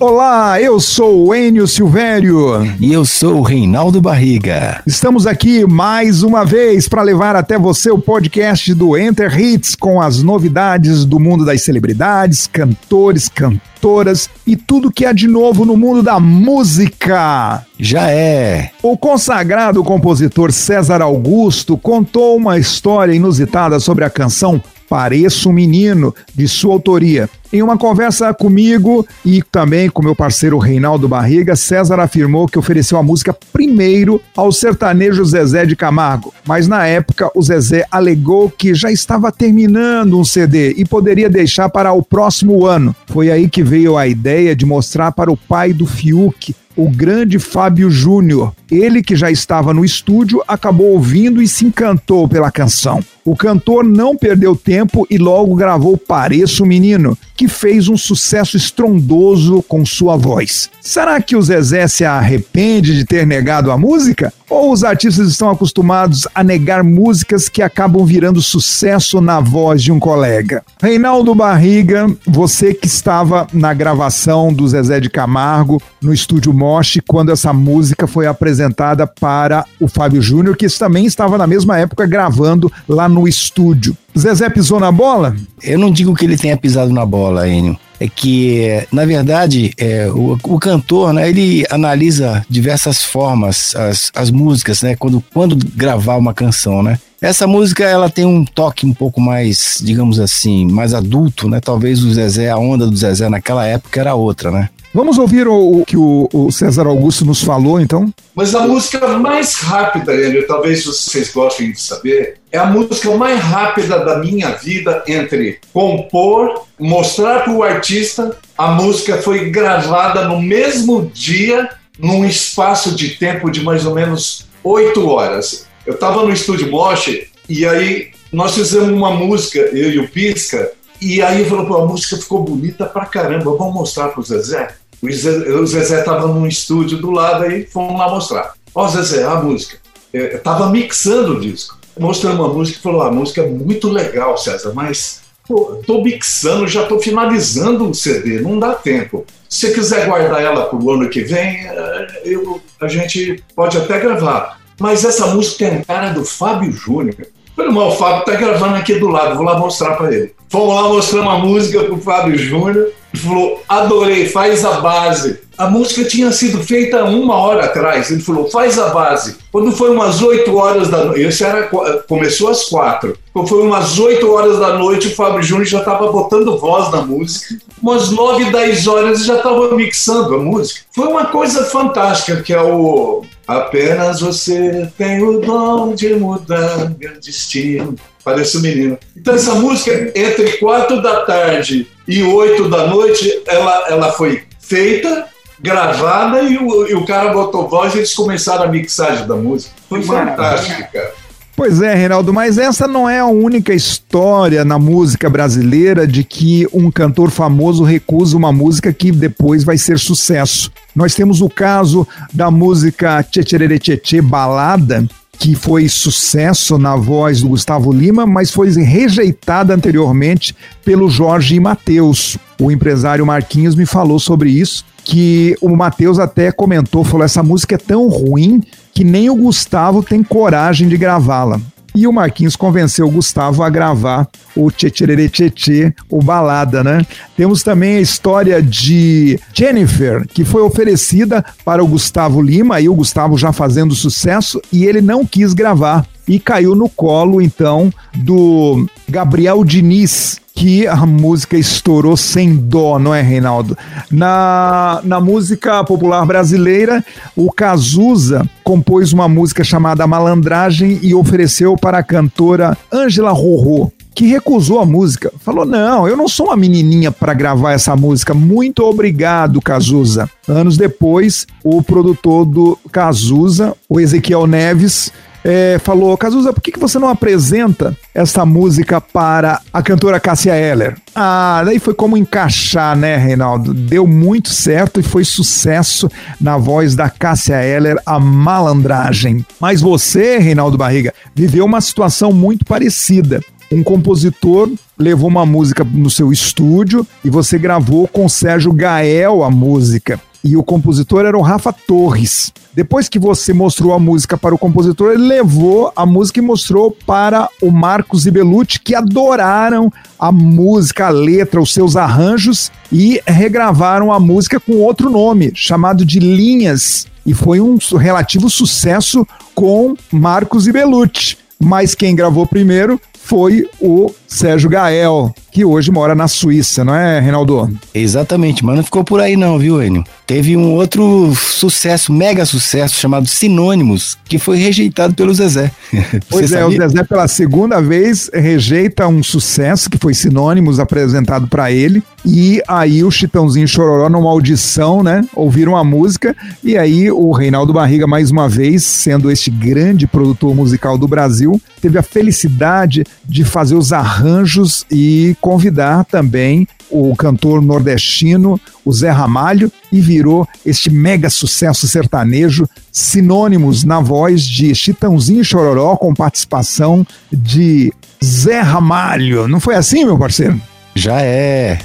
Olá, eu sou o Enio Silvério. E eu sou o Reinaldo Barriga. Estamos aqui mais uma vez para levar até você o podcast do Enter Hits com as novidades do mundo das celebridades, cantores, cantoras e tudo que há de novo no mundo da música. Já é. O consagrado compositor César Augusto contou uma história inusitada sobre a canção Pareço um Menino, de sua autoria. Em uma conversa comigo e também com meu parceiro Reinaldo Barriga, César afirmou que ofereceu a música primeiro ao sertanejo Zezé de Camargo, mas na época o Zezé alegou que já estava terminando um CD e poderia deixar para o próximo ano. Foi aí que veio a ideia de mostrar para o pai do Fiuk, o grande Fábio Júnior. Ele, que já estava no estúdio, acabou ouvindo e se encantou pela canção. O cantor não perdeu tempo e logo gravou Pareço Menino, que fez um sucesso estrondoso com sua voz. Será que o Zezé se arrepende de ter negado a música? Ou os artistas estão acostumados a negar músicas que acabam virando sucesso na voz de um colega? Reinaldo Barriga, você que estava na gravação do Zezé de Camargo no estúdio Moche quando essa música foi apresentada para o Fábio Júnior, que também estava na mesma época gravando lá no estúdio. Zezé pisou na bola? Eu não digo que ele tenha pisado na bola, Enio. É que, na verdade, é, o, o, cantor, né, ele analisa diversas formas as, as músicas, né, quando, quando gravar uma canção, né. Essa música, ela tem um toque um pouco mais, digamos assim, mais adulto, né, talvez o Zezé, a onda do Zezé naquela época era outra, né. Vamos ouvir o, o que o, o, César Augusto nos falou, então? Mas a música mais rápida, ele, talvez vocês gostem de saber, é a música mais rápida da minha vida entre compor, mostrar para o artista, a música foi gravada no mesmo dia, num espaço de tempo de mais ou menos oito horas. Eu estava no estúdio Moche e aí nós fizemos uma música, eu e o Pisca, e aí falou, pô, a música ficou bonita pra caramba, vamos mostrar pro Zezé? O Zezé estava num estúdio do lado aí, fomos lá mostrar. Ó, Zezé, a música. Eu tava mixando o disco. Mostrando uma música e falou: a música é muito legal, César, mas pô, tô mixando, já tô finalizando o CD, não dá tempo. Se você quiser guardar ela para o ano que vem, eh, eu, a gente pode até gravar. Mas essa música tem a cara do Fábio Júnior. Falei, o Fábio tá gravando aqui do lado, vou lá mostrar para ele. Fomos lá mostrar uma música pro Fábio Júnior falou: adorei, faz a base. A música tinha sido feita uma hora atrás. Ele falou: faz a base. Quando foi umas 8 horas da noite, esse era, começou às 4. Quando foi umas 8 horas da noite, o Fábio Júnior já estava botando voz na música. Umas 9, 10 horas já estava mixando a música. Foi uma coisa fantástica, que é o. Apenas você tem o dom de mudar meu destino. Parece um menino. Então, essa música, entre 4 da tarde e 8 da noite, ela, ela foi feita, gravada e o, e o cara botou voz e eles começaram a mixagem da música. Foi fantástico, cara. Pois é, Reinaldo, mas essa não é a única história na música brasileira de que um cantor famoso recusa uma música que depois vai ser sucesso. Nós temos o caso da música Tchê Tchê Balada, que foi sucesso na voz do Gustavo Lima, mas foi rejeitada anteriormente pelo Jorge Matheus. O empresário Marquinhos me falou sobre isso, que o Matheus até comentou, falou essa música é tão ruim que nem o Gustavo tem coragem de gravá-la. E o Marquinhos convenceu o Gustavo a gravar o Tchetcherere Tchetchê, o Balada, né? Temos também a história de Jennifer, que foi oferecida para o Gustavo Lima, e o Gustavo já fazendo sucesso, e ele não quis gravar. E caiu no colo, então, do Gabriel Diniz, que a música estourou sem dó, não é, Reinaldo? Na, na música popular brasileira, o Cazuza compôs uma música chamada Malandragem e ofereceu para a cantora Ângela Rorô que recusou a música. Falou: Não, eu não sou uma menininha para gravar essa música. Muito obrigado, Cazuza. Anos depois, o produtor do Cazuza, o Ezequiel Neves, é, falou: Cazuza, por que, que você não apresenta essa música para a cantora Cássia Eller? Ah, daí foi como encaixar, né, Reinaldo? Deu muito certo e foi sucesso na voz da Cássia Eller, a malandragem. Mas você, Reinaldo Barriga, viveu uma situação muito parecida. um compositor levou uma música no seu estúdio e você gravou com Sérgio Gael a música. E o compositor era o Rafa Torres. Depois que você mostrou a música para o compositor, ele levou a música e mostrou para o Marcos e Belucci, que adoraram a música, a letra, os seus arranjos e regravaram a música com outro nome, chamado de Linhas. E foi um relativo sucesso com Marcos e Belucci. Mas quem gravou primeiro foi o Sérgio Gael, que hoje mora na Suíça, não é, Reinaldo? Exatamente, mas não ficou por aí não, viu, Enio? Teve um outro sucesso, mega sucesso, chamado Sinônimos, que foi rejeitado pelo Zezé. Pois é, sabia? o Zezé pela segunda vez rejeita um sucesso que foi Sinônimos apresentado para ele, e aí o Chitãozinho Chororó numa audição, né, ouviram a música, e aí o Reinaldo Barriga mais uma vez, sendo este grande produtor musical do Brasil, teve a felicidade de fazer os arranjos e convidar também o cantor nordestino, o Zé Ramalho, e virou este mega sucesso sertanejo, sinônimos na voz de Chitãozinho Chororó, com participação de Zé Ramalho. Não foi assim, meu parceiro? Já é.